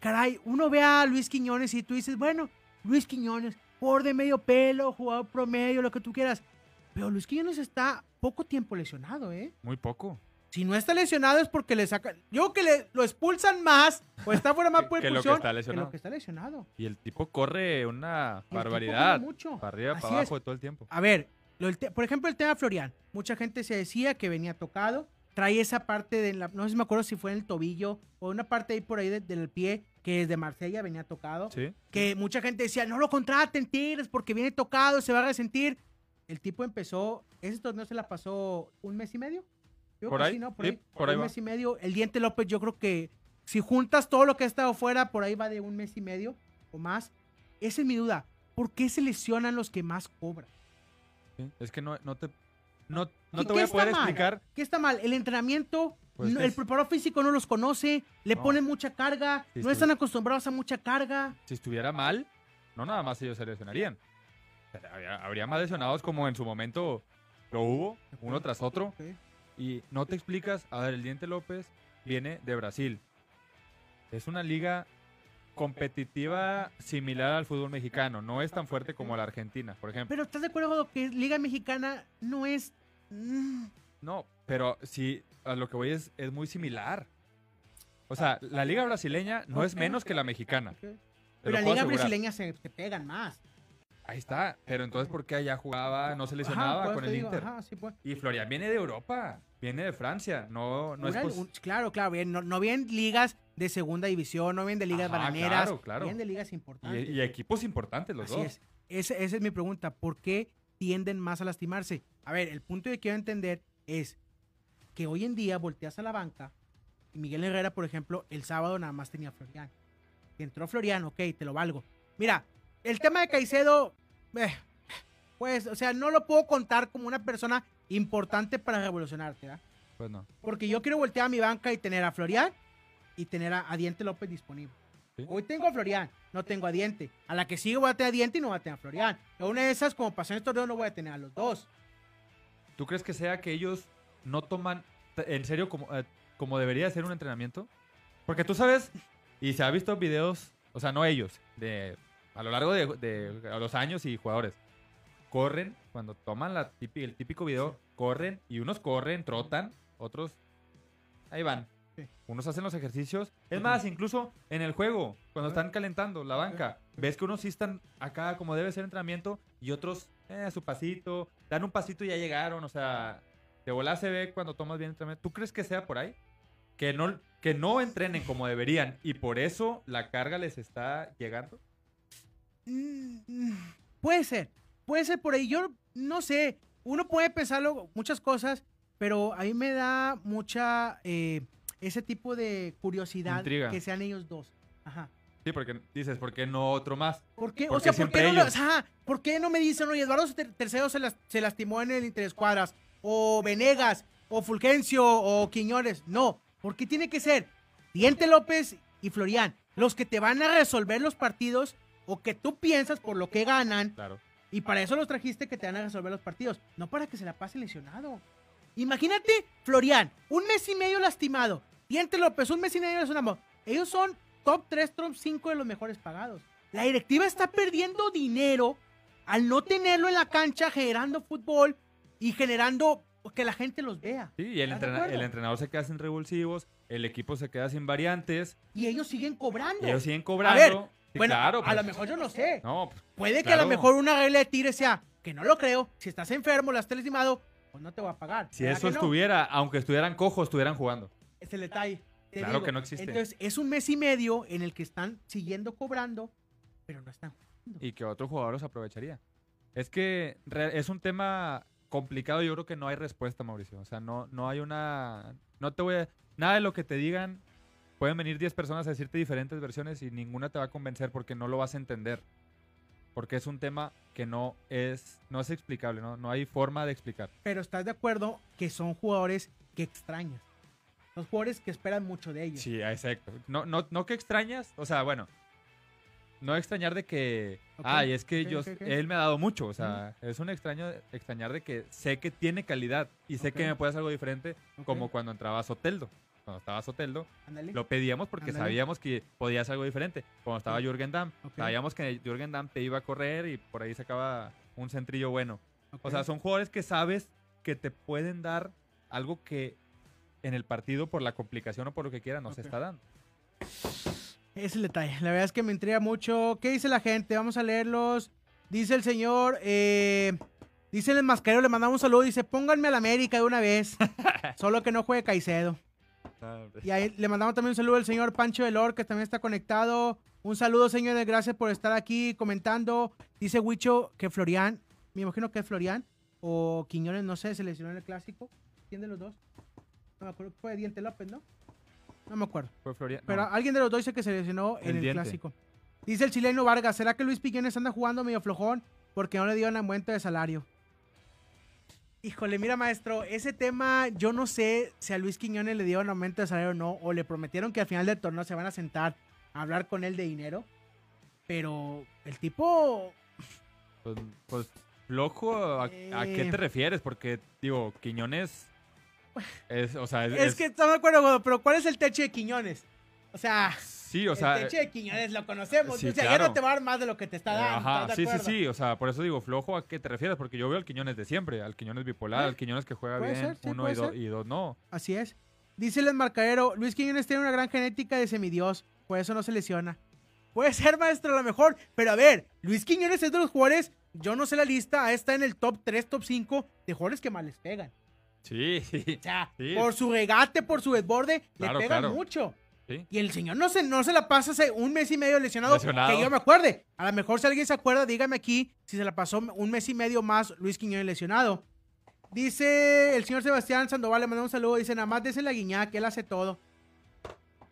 Caray, uno ve a Luis Quiñones y tú dices, bueno, Luis Quiñones, jugador de medio pelo, jugador promedio, lo que tú quieras. Pero Luis Quiñones está poco tiempo lesionado, ¿eh? Muy poco. Si no está lesionado es porque le sacan. Yo que le, lo expulsan más o está fuera más por que, lo que está lesionado. que está lesionado. Y el tipo corre una barbaridad. Mucho. Para arriba, para abajo de todo el tiempo. A ver, por ejemplo, el tema Florian. Mucha gente se decía que venía tocado. Trae esa parte de la. No sé si me acuerdo si fue en el tobillo o una parte ahí por ahí del pie que desde Marsella venía tocado. Que mucha gente decía, no lo contraten, Tigres, porque viene tocado, se va a resentir. El tipo empezó. Ese torneo se la pasó un mes y medio. por, ahí, ¿no? por, ahí, un mes y medio. El Diente López, yo creo que si juntas todo lo que ha estado fuera, por ahí va de un mes y medio o más. Esa es mi duda. ¿Por qué se lesionan los que más cobran? Es que no, no te, no, no te voy a poder explicar. ¿Qué está mal? El entrenamiento, pues el preparador físico no los conoce, le ponen mucha carga, no están acostumbrados a mucha carga. Si estuviera mal, no nada más ellos se lesionarían. Habría, más lesionados como en su momento lo hubo, uno tras otro. Y no te explicas, a ver, el Diente López viene de Brasil. Es una liga competitiva similar al fútbol mexicano. No es tan fuerte como la Argentina, por ejemplo. Pero ¿estás de acuerdo que Liga Mexicana no es... Mm? No, pero sí, a lo que voy es, es muy similar. O sea, la Liga Brasileña no es menos que la mexicana. Pero la Liga Brasileña se, pegan más. Ahí está, pero entonces ¿por qué allá jugaba, no se lesionaba con el Inter? Pues. Y Florian viene de Europa, viene de Francia, no, no es Claro, claro, bien, no, no bien ligas de segunda división, no vienen de ligas bananeras, vienen de ligas importantes. Y, equipos importantes los dos. Es. Esa, es mi pregunta, ¿por qué tienden más a lastimarse? A ver, el punto que quiero entender es que hoy en día volteas a la banca y Miguel Herrera, por ejemplo, el sábado nada más tenía a Florian. Entró Florian, ok, te lo valgo. Mira, el tema de Caicedo, eh, pues, o sea, no lo puedo contar como una persona importante para revolucionarte, ¿verdad? Pues no. Porque yo quiero voltear a mi banca y tener a Florian y tener a, Diente López disponible. Hoy tengo a Florian, no tengo a Diente. A la que sigue voy a tener a Diente y no voy a tener a Florian. Una de esas, como pasó en este torneo, no voy a tener a los dos. ¿Tú crees que sea que ellos no toman en serio como, eh, como debería ser un entrenamiento? Porque tú sabes, y se ha visto videos, o sea, no ellos, de a lo largo de, los años y jugadores. Corren, cuando toman la el típico video, corren y unos corren, trotan, otros ahí van. Unos hacen los ejercicios. Es más, incluso en el juego, cuando están calentando la banca, ves que unos sí están acá como debe ser entrenamiento y otros, eh, a su pasito, dan un pasito y ya llegaron. O sea, de volar se ve cuando tomas bien entrenamiento. ¿Tú crees que sea por ahí? Que no, que no entrenen como deberían y por eso la carga les está llegando. Mm, puede ser, puede ser por ahí. Yo no sé, uno puede pensarlo muchas cosas, pero a mí me da mucha eh, ese tipo de curiosidad que sean ellos dos. Ajá. Sí, porque dices, ¿por qué no otro más? ¿Por qué? O sea, ¿por qué, no, ¿por qué, no, me dicen, oye, Eduardo Tercero se, se lastimó en el Interescuadras? O Venegas, o Fulgencio, o Quiñones. No, porque tiene que ser Diente López y Florian, los que te van a resolver los partidos o que tú piensas por lo que ganan. Claro. Y para eso los trajiste que te van a resolver los partidos, no para que se la pase lesionado. Imagínate, Florian, un mes y medio lastimado. Diente López, un mes y medio lesionado. Ellos son top 3, top 5 de los mejores pagados. La directiva está perdiendo dinero al no tenerlo en la cancha generando fútbol y generando que la gente los vea. Sí, y el, entrenador se queda sin revulsivos, el equipo se queda sin variantes. Y ellos siguen cobrando. ellos siguen cobrando. bueno, a lo pues. mejor yo no sé. No, pues, Puede que a lo mejor una regla de tire sea, que no lo creo, si estás enfermo, la has lastimado, pues no te va a pagar. Si eso estuviera, aunque estuvieran cojos, estuvieran jugando. Es el detalle claro que no existe. Entonces, es un mes y medio en el que están siguiendo cobrando, pero no están Y que otro jugador los aprovecharía. Es que es un tema complicado, yo creo que no hay respuesta, Mauricio. O sea, no, no hay una... No te voy a... Nada de lo que te digan, pueden venir 10 personas a decirte diferentes versiones y ninguna te va a convencer porque no lo vas a entender. Porque es un tema que no es, no es explicable, ¿no? No hay forma de explicar. Pero estás de acuerdo que son jugadores que extrañas. Los jugadores que esperan mucho de ellos. Sí, exacto. No, no, no que extrañas, o sea, bueno, no extrañar de que, ay, es que yo, él me ha dado mucho, o sea, es un extraño extrañar de que sé que tiene calidad y sé que me puede hacer algo diferente, como cuando entraba Soteldo. Cuando estaba Soteldo, lo pedíamos porque sabíamos que podía hacer algo diferente. Cuando estaba Jürgen Damm, sabíamos que Jürgen Damm te iba a correr y por ahí sacaba un centrillo bueno. O sea, son jugadores que sabes que te pueden dar algo que en el partido por la complicación o por lo que quiera no se está dando. Es el detalle. La verdad es que me intriga mucho. ¿Qué dice la gente? Vamos a leerlos. Dice el señor, eh, dice el mascarero, le mandamos un saludo. Dice, pónganme al América de una vez. Solo que no juegue Caicedo. y ahí le mandamos también un saludo al señor Pancho Delor, que también está conectado. Un saludo, señores. Gracias por estar aquí comentando. Dice Huicho que Florian, me imagino que es Florian, o Quiñones, no sé, se lesionó en el clásico. ¿Quién de los dos? No me acuerdo, fue Diente López, ¿no? No me acuerdo. Fue Florian. Pero alguien de los dos dice que se lesionó en el, clásico. Dice el chileno Vargas, ¿será que Luis Piñones anda jugando medio flojón porque no le dio un aumento de salario? Híjole, mira maestro, ese tema yo no sé si a Luis Quiñones le dio un aumento de salario o no, o le prometieron que al final del torneo se van a sentar a hablar con él de dinero, pero el tipo... Pues, pues flojo, ¿a, ¿a qué te eh. refieres? Porque, digo, Quiñones es, o sea, es, que estamos de acuerdo, pero ¿cuál es el techo de Quiñones? O sea, sí, o sea, el techo de Quiñones lo conocemos. o sea, ya no te va a dar más de lo que te está dando. Ajá, sí, sí, sí. O sea, por eso digo, flojo, ¿a qué te refieres? Porque yo veo al Quiñones de siempre, al Quiñones bipolar, al Quiñones que juega bien, uno y, dos no. Así es. Dice el marcadero, Luis Quiñones tiene una gran genética de semidios, por eso no se lesiona. Puede ser, maestro, a lo mejor, pero a ver, Luis Quiñones es de los jugadores, yo no sé la lista, está en el top 3, top 5 de jugadores que más les pegan. Sí, sí. O sea, por su regate, por su desborde, le pega mucho. Y el señor no se, no se la pasa hace un mes y medio lesionado, que yo me acuerde. A lo mejor si alguien se acuerda, dígame aquí si se la pasó un mes y medio más Luis Quiñones lesionado. Dice el señor Sebastián Sandoval, le mandamos un saludo, dice, nada más desde la guiñac, que él hace todo.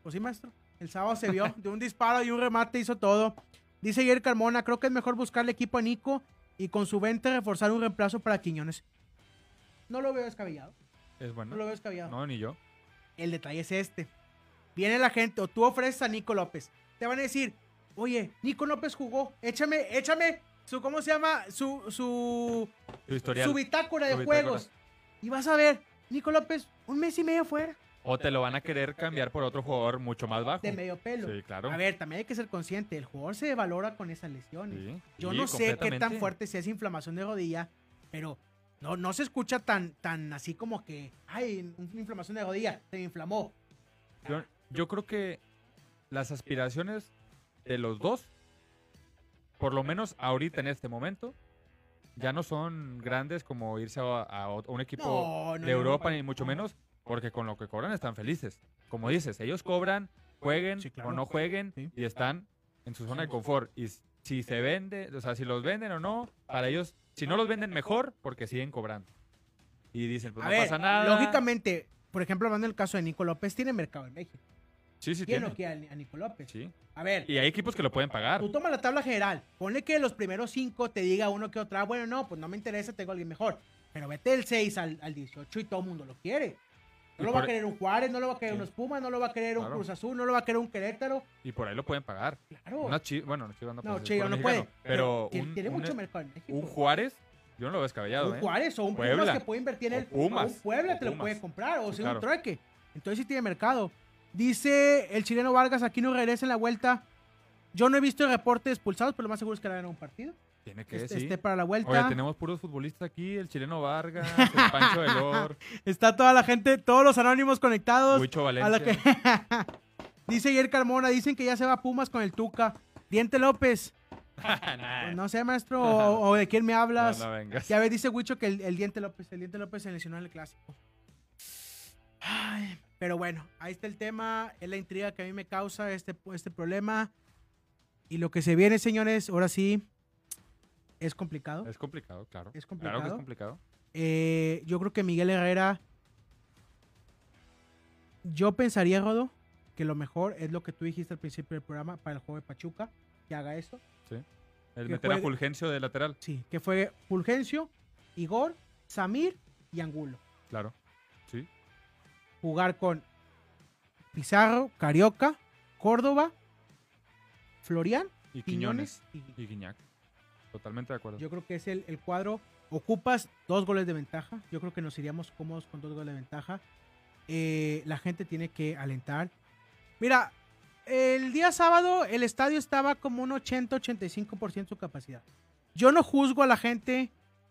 Pues sí, maestro. El sábado se vio, de un disparo y un remate hizo todo. Dice Ayer Carmona, creo que es mejor buscarle equipo a Nico y con su venta reforzar un reemplazo para Quiñones. No lo veo descabellado. Es bueno. No lo veo descabellado. No, ni yo. El detalle es este. Viene la gente, o tú ofreces a Nico López. Te van a decir, oye, Nico López jugó. Échame, échame su, ¿cómo se llama? Su, su, su bitácora de juegos. Y vas a ver, Nico López, un mes y medio fuera. O te lo van a querer cambiar por otro jugador mucho más bajo. De medio pelo. Sí, claro. A ver, también hay que ser consciente. El jugador se valora con esas lesiones. Yo no sé qué tan fuerte sea esa inflamación de rodilla, pero no, no se escucha tan, tan así como que, ay, una inflamación de rodilla, se inflamó. Yo, creo que las aspiraciones de los dos, por lo menos ahorita en este momento, ya no son grandes como irse a, un equipo de Europa, ni mucho menos, porque con lo que cobran están felices. Como dices, ellos cobran, jueguen o no jueguen y están en su zona de confort. Y si se vende, o sea, si los venden o no, para ellos, si no los venden mejor, porque siguen cobrando. Y dicen, pues no pasa nada. Lógicamente, por ejemplo, hablando del caso de Nico López, tiene mercado en México. Sí, sí, tiene. tiene. a, Nico López? Sí. A ver. Y hay equipos que lo pueden pagar. Tú toma la tabla general. Ponle que los primeros cinco te diga uno que otra. Bueno, no, pues no me interesa, tengo a alguien mejor. Pero vete del 6 al, al 18 y todo el mundo lo quiere. No lo va a querer un Juárez, no lo va a querer un Espuma, no lo va a querer un Cruz Azul, no lo va a querer un Querétaro. Y por ahí lo pueden pagar. Claro. Una bueno, no, Chivas no, no, no puede. Pero, tiene mucho mercado en México. Un Juárez, yo no lo veo descabellado. Un ¿eh? Juárez o un Puebla. Pumas que puede invertir en el. Pumas. un Puebla te lo puede comprar, o sea, un trueque. Entonces sí tiene mercado. Dice el chileno Vargas, aquí no regresa en la vuelta. Yo no he visto reportes expulsados, pero lo más seguro es que le hagan un partido. Tiene que este, sí. Esté para la vuelta. Oye, tenemos puros futbolistas aquí, el chileno Vargas, el Pancho Delor. Está toda la gente, todos los anónimos conectados. Huicho Valencia. Dice ayer Carmona, dicen que ya se va Pumas con el Tuca. Diente López. no sé, maestro, o, de quién me hablas. No, vengas. Ya ves, dice Huicho que el, Diente López, el Diente López se lesionó en el clásico. pero bueno, ahí está el tema. Es la intriga que a mí me causa este, este problema. Y lo que se viene, señores, ahora sí, es complicado. Es complicado, claro. Es complicado. Claro que es complicado. Eh, yo creo que Miguel Herrera. Yo pensaría, Rodo, que lo mejor es lo que tú dijiste al principio del programa para el juego de Pachuca, que haga eso. Sí. El meter a Fulgencio de lateral. Sí, que fue Fulgencio, Igor, Samir y Angulo. Claro. Sí. Jugar con Pizarro, Carioca, Córdoba, Florian, y Quiñones, y, y Totalmente de acuerdo. Yo creo que es el, cuadro. Ocupas dos goles de ventaja. Yo creo que nos iríamos cómodos con dos goles de ventaja. Eh, la gente tiene que alentar. Mira, el día sábado el estadio estaba como un 80-85% su capacidad. Yo no juzgo a la gente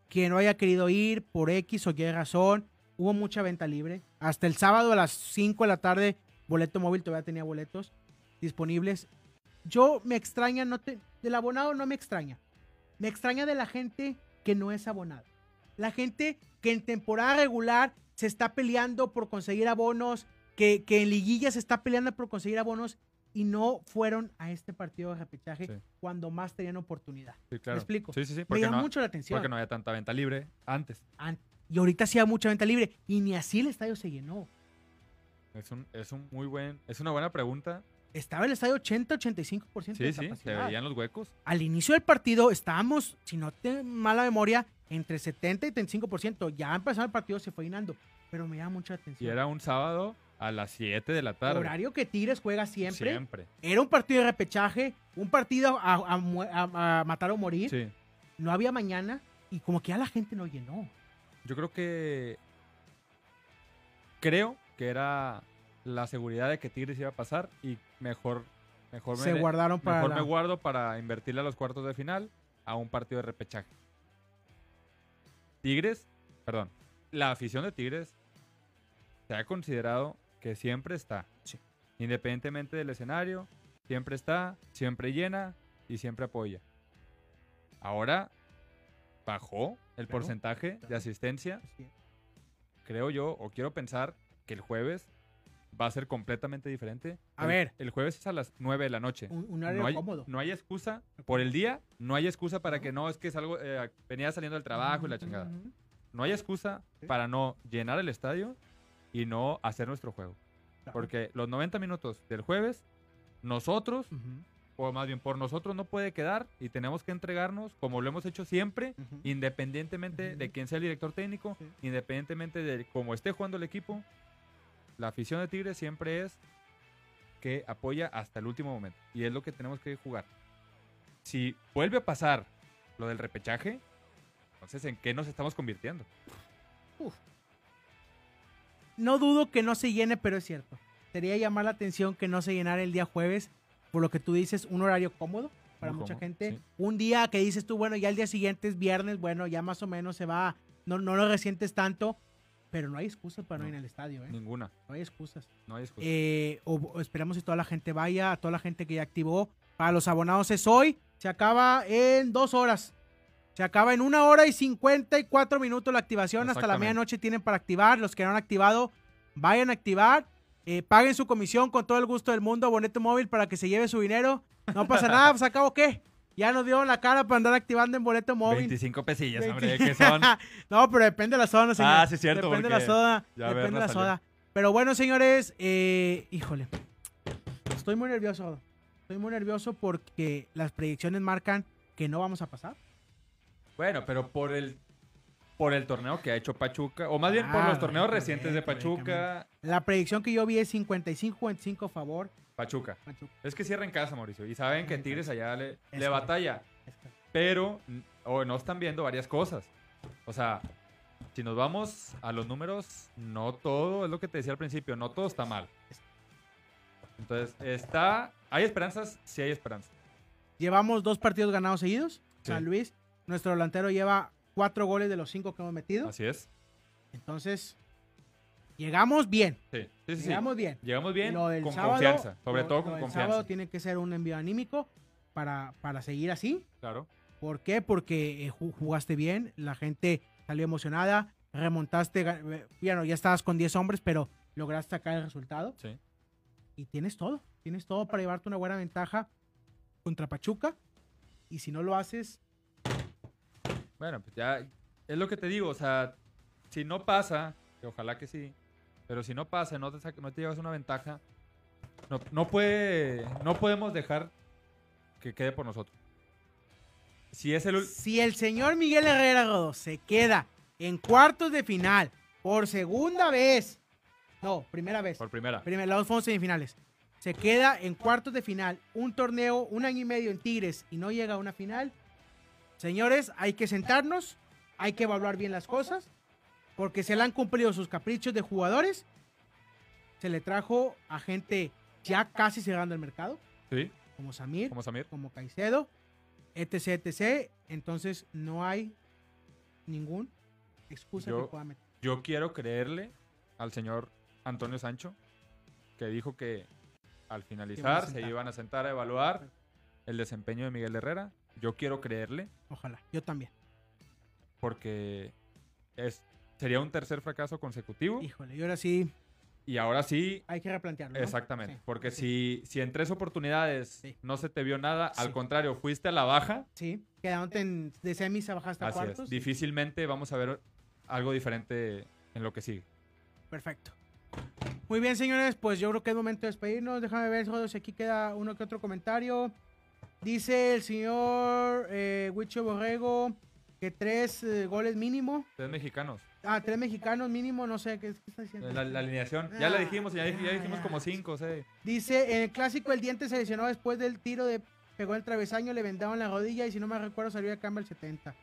que no haya querido ir por X o Y razón. Hubo mucha venta libre. Hasta el sábado a las 5 de la tarde, boleto móvil todavía tenía boletos disponibles. Yo me extraña, no te, del abonado no me extraña. Me extraña de la gente que no es abonada. La gente que en temporada regular se está peleando por conseguir abonos, que, que en liguilla se está peleando por conseguir abonos y no fueron a este partido de repechaje cuando más tenían oportunidad. Sí, claro. ¿Me explico? Sí, sí, sí. Me llama mucho la atención. Porque no había tanta venta libre antes. Y ahorita sí hay mucha venta libre. Y ni así el estadio se llenó. Es un, es un muy buen, es una buena pregunta estaba el estadio 80-85% sí, de capacidad. Sí, se veían los huecos. Al inicio del partido estábamos, si no tengo mala memoria, entre 70 y 35%. Ya empezando el partido se fue llenando, pero me llama mucha atención. Y era un sábado a las 7 de la tarde. Horario que Tigres juega siempre. Siempre. Era un partido de repechaje, un partido a, matar o morir. Sí. No había mañana y como que ya la gente no llenó. Yo creo que... Creo que era la seguridad de que Tigres iba a pasar y mejor, mejor, Se me, guardaron para mejor me guardo para invertirle a los cuartos de final a un partido de repechaje. Tigres, perdón, la afición de Tigres se ha considerado que siempre está, independientemente del escenario, siempre está, siempre llena y siempre apoya. Ahora bajó el porcentaje de asistencia. Creo yo, o quiero pensar que el jueves va a ser completamente diferente. A ver. El jueves es a las 9 de la noche. Un, no hay, cómodo. No hay excusa. Por el día, no hay excusa para que no, es que es algo, eh, venía saliendo del trabajo y la chingada. No hay excusa para no llenar el estadio y no hacer nuestro juego. Porque los 90 minutos del jueves, nosotros, o más bien por nosotros, no puede quedar y tenemos que entregarnos como lo hemos hecho siempre, independientemente de quién sea el director técnico, independientemente de cómo esté jugando el equipo, la afición de Tigres siempre es que apoya hasta el último momento. Y es lo que tenemos que jugar. Si vuelve a pasar lo del repechaje, entonces ¿en qué nos estamos convirtiendo? No dudo que no se llene, pero es cierto. Sería llamar la atención que no se llenara el día jueves, por lo que tú dices, un horario cómodo para mucha gente. Un día que dices tú, bueno, ya el día siguiente es viernes, bueno, ya más o menos se va, no, no lo resientes tanto. Pero no hay excusas para no, ir al estadio, ¿eh? Ninguna. No hay excusas. No hay excusas. Eh, o, esperemos que toda la gente vaya, a toda la gente que ya activó. Para los abonados es hoy. Se acaba en dos horas. Se acaba en una hora y 54 minutos la activación. Hasta la medianoche tienen para activar. Los que no han activado, vayan a activar. Eh, paguen su comisión con todo el gusto del mundo. Boneto móvil para que se lleve su dinero. No pasa nada, pues acabo qué. Ya nos dio la cara para andar activando en boleto móvil. 25 pesillas, hombre, ¿qué son? no, pero depende de la zona, señor. Ah, sí, es cierto. Depende de la soda. Depende de la soda. Pero bueno, señores, eh, híjole. Estoy muy nervioso. Estoy muy nervioso porque las predicciones marcan que no vamos a pasar. Bueno, pero por el por el torneo que ha hecho Pachuca, o más bien por los ah, torneos recientes de Pachuca. La predicción que yo vi es 55-55 a favor. Pachuca. Es que cierra en casa, Mauricio. Y saben que Tigres allá le, le batalla. Pero o no están viendo varias cosas. O sea, si nos vamos a los números, no todo, es lo que te decía al principio, no todo está mal. Entonces, está. ¿Hay esperanzas? Sí hay esperanzas. Llevamos dos partidos ganados seguidos. San Luis, nuestro delantero lleva cuatro goles de los cinco que hemos metido. Así es. Entonces, llegamos bien. Sí, sí, sí. Llegamos bien. Llegamos bien con confianza, sobre todo con confianza. sábado tiene que ser un envío anímico para, para seguir así. Claro. ¿Por qué? Porque eh, jugaste bien, la gente salió emocionada, remontaste, eh, bueno, ya estabas con 10 hombres, pero lograste sacar el resultado. Sí. Y tienes todo, tienes todo para llevarte una buena ventaja contra Pachuca. Y si no lo haces... Bueno, pues ya es lo que te digo, o sea, si no pasa, que ojalá que sí, pero si no pasa, no te, no te llevas una ventaja, no, no, puede, no podemos dejar que quede por nosotros. Si es el... Si el señor Miguel Herrera Godo se queda en cuartos de final por segunda vez, no, primera vez. Por primera. Primera, los dos semifinales. Se queda en cuartos de final, un torneo, un año y medio en Tigres y no llega a una final. Señores, hay que sentarnos, hay que evaluar bien las cosas, porque se le han cumplido sus caprichos de jugadores. Se le trajo a gente ya casi cerrando el mercado. Sí. Como Samir. Como Samir. Como Caicedo etc, etc. Entonces no hay ningún excusa que pueda meter. Yo quiero creerle al señor Antonio Sancho, que dijo que al finalizar se iban a sentar a evaluar el desempeño de Miguel Herrera. Yo quiero creerle. Ojalá, yo también. Porque es, sería un tercer fracaso consecutivo. Híjole, y ahora sí y ahora sí. Hay que replantearlo. Exactamente. porque Si, si en tres oportunidades no se te vio nada, al contrario, fuiste a la baja. Sí, quedándote de semis a bajar hasta cuartos. Difícilmente vamos a ver algo diferente en lo que sigue. Perfecto. Muy bien, señores, pues yo creo que es momento de despedirnos. Déjame ver si aquí queda uno que otro comentario. Dice el señor eh, Huicho Borrego que tres eh, goles mínimo. Tres mexicanos. Ah, tres mexicanos mínimo, no sé, ¿qué, está diciendo? La, alineación. ya la ah, dijimos, ya, dijimos como cinco, sé. Dice, en el clásico el diente se lesionó después del tiro de... Pegó el travesaño, le vendaron la rodilla y si no me recuerdo salió de cambio el 70.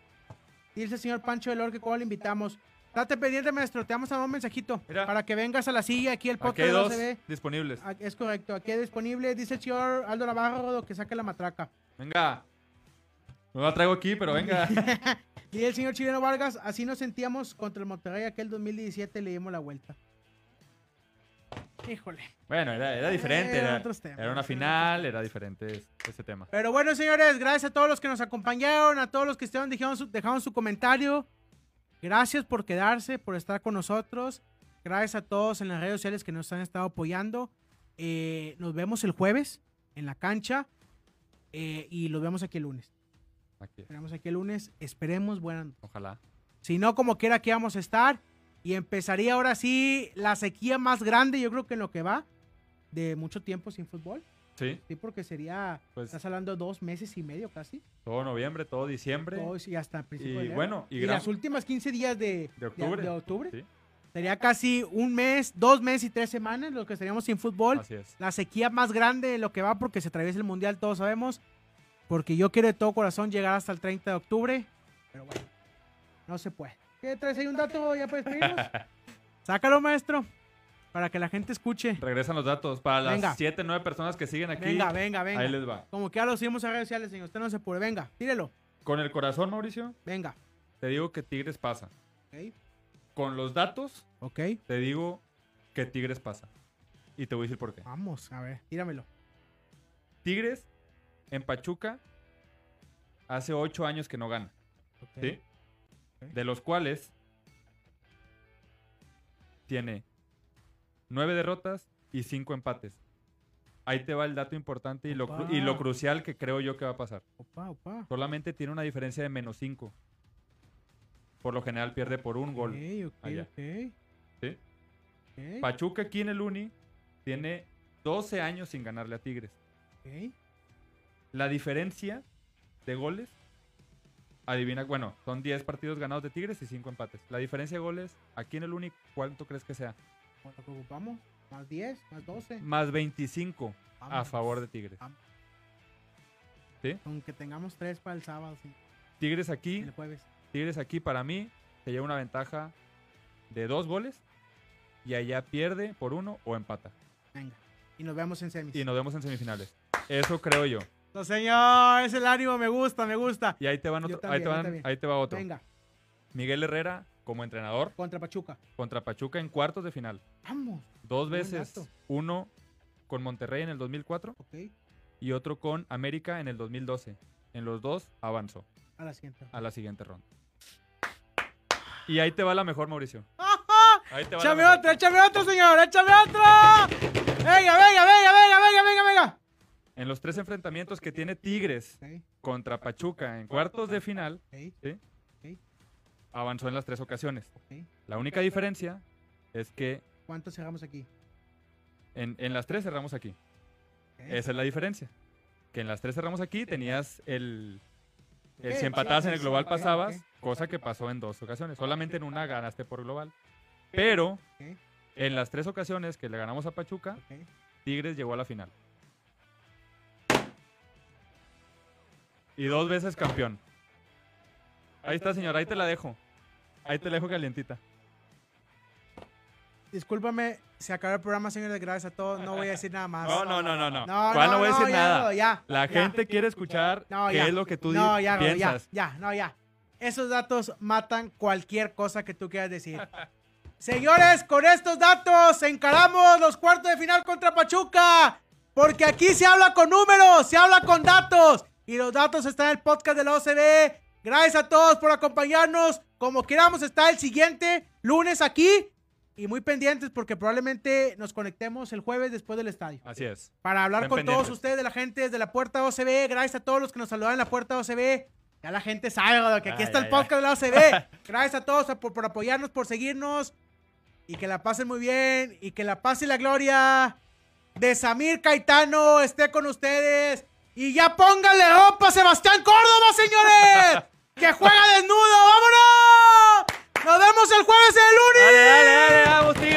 Dice el señor Pancho del que ¿cómo le invitamos? Date pendiente, maestro. Te vamos a dar un mensajito para que vengas a la silla. Aquí el podcast no se ve. disponibles. Es correcto. Aquí es disponible. Dice el señor Aldo Navarro que saque la matraca. Venga. No la traigo aquí, pero venga. y el señor Chileno Vargas, así nos sentíamos contra el Monterrey aquel 2017, le dimos la vuelta. Híjole. Bueno, era, diferente. era, era, una final, era diferente ese tema. Pero bueno, señores, gracias a todos los que nos acompañaron, a todos los que estaban dejaron su, dejaron su comentario. Gracias por quedarse, por estar con nosotros. Gracias a todos en las redes sociales que nos han estado apoyando. Eh, nos vemos el jueves en la cancha eh, y los vemos aquí el lunes. Aquí. Esperamos aquí el lunes. Esperemos, bueno. Ojalá. Si no, como quiera que vamos a estar. Y empezaría ahora sí la sequía más grande, yo creo que en lo que va, de mucho tiempo sin fútbol. Sí. Sí, porque sería, pues, estás hablando de dos meses y medio casi. Todo noviembre, todo diciembre. Todo, y hasta principio y, bueno, y, las últimas 15 días de, de octubre. De, octubre. Sí. Sería casi un mes, dos meses y tres semanas lo que estaríamos sin fútbol. Así es. La sequía más grande de lo que va porque se atraviesa el mundial, todos sabemos. Porque yo quiero de todo corazón llegar hasta el 30 de octubre. Pero bueno, no se puede. ¿Qué traes ahí un dato ya para despedirnos? Sácalo, maestro. Para que la gente escuche. Regresan los datos. Para las 7, 9 personas que siguen aquí. Venga, venga, venga. Ahí les va. Como que ya lo seguimos a redes sociales, señor. Usted no se puede. Venga, tírelo. Con el corazón, Mauricio. Venga. Te digo que Tigres pasa. Ok. Con los datos. Ok. Te digo que Tigres pasa. Y te voy a decir por qué. Vamos, a ver, tíramelo. Tigres en Pachuca hace ocho años que no gana. ¿Sí? De los cuales tiene nueve derrotas y cinco empates. Ahí te va el dato importante y lo, y lo crucial que creo yo que va a pasar. Solamente tiene una diferencia de menos cinco. Por lo general pierde por un gol. ¿Sí? Pachuca aquí en el Uni tiene 12 años sin ganarle a Tigres. La diferencia de goles, adivina, bueno, son 10 partidos ganados de Tigres y 5 empates. La diferencia de goles, aquí en el Uni, ¿cuánto crees que sea? ¿Cuánto ocupamos? ¿Más 10? ¿Más 12? Más 25 a favor de Tigres. ¿Sí? Aunque tengamos 3 para el sábado, sí. Tigres aquí. Tigres aquí para mí se lleva una ventaja de 2 goles y allá pierde por uno o empata. Venga. Y nos vemos en semifinales. Y nos vemos en semifinales. Eso creo yo. No, señor, es el ánimo, me gusta, me gusta. Y ahí te, van otro, ahí, te van, ahí te va otro. Venga. Miguel Herrera como entrenador. Contra Pachuca. Contra Pachuca en cuartos de final. Vamos. Dos veces. Uno con Monterrey en el 2004. Ok. Y otro con América en el 2012. En los dos avanzó. A la siguiente. A la siguiente ronda. Y ahí te va la mejor, Mauricio. Ahí te va échame otra, échame otra, señor, échame otra. Venga, venga, venga, venga, venga, venga, venga. En los tres enfrentamientos que tiene Tigres contra Pachuca en cuartos de final, ¿sí? avanzó en las tres ocasiones. La única diferencia es que... ¿Cuántos cerramos aquí? En, las tres cerramos aquí. Esa es la diferencia. Que en las tres cerramos aquí tenías el... si empatabas en el global pasabas, cosa que pasó en dos ocasiones. Solamente en una ganaste por global. Pero en las tres ocasiones que le ganamos a Pachuca, Tigres llegó a la final. Y dos veces campeón. Ahí está, señor, ahí te la dejo. Ahí te la dejo calientita. Discúlpame, se acabó el programa, señores. Gracias a todos. No voy a decir nada más. No, no, no, no. no. no, no, voy a decir nada? Ya, la gente quiere escuchar qué es lo que tú no, ya, piensas. Ya, ya, no, ya. Esos datos matan cualquier cosa que tú quieras decir. Señores, con estos datos encaramos los cuartos de final contra Pachuca. Porque aquí se habla con números, se habla con datos. Y los datos están en el podcast de la OCB. Gracias a todos por acompañarnos. Como queramos, está el siguiente lunes aquí. Y muy pendientes porque probablemente nos conectemos el jueves después del estadio. Así es. Para hablar con todos ustedes, de la gente desde la puerta OCB. Gracias a todos los que nos saludan en la puerta OCB. Ya la gente sabe que aquí está el podcast de la OCB. Gracias a todos por, por apoyarnos, por seguirnos. Y que la pasen muy bien. Y que la paz y la gloria de Samir Caetano esté con ustedes. Y ya póngale ropa a Sebastián Córdoba, señores. que juega desnudo. ¡Vámonos! Nos vemos el jueves en el lunes. Dale, dale, dale, vamos, tigre,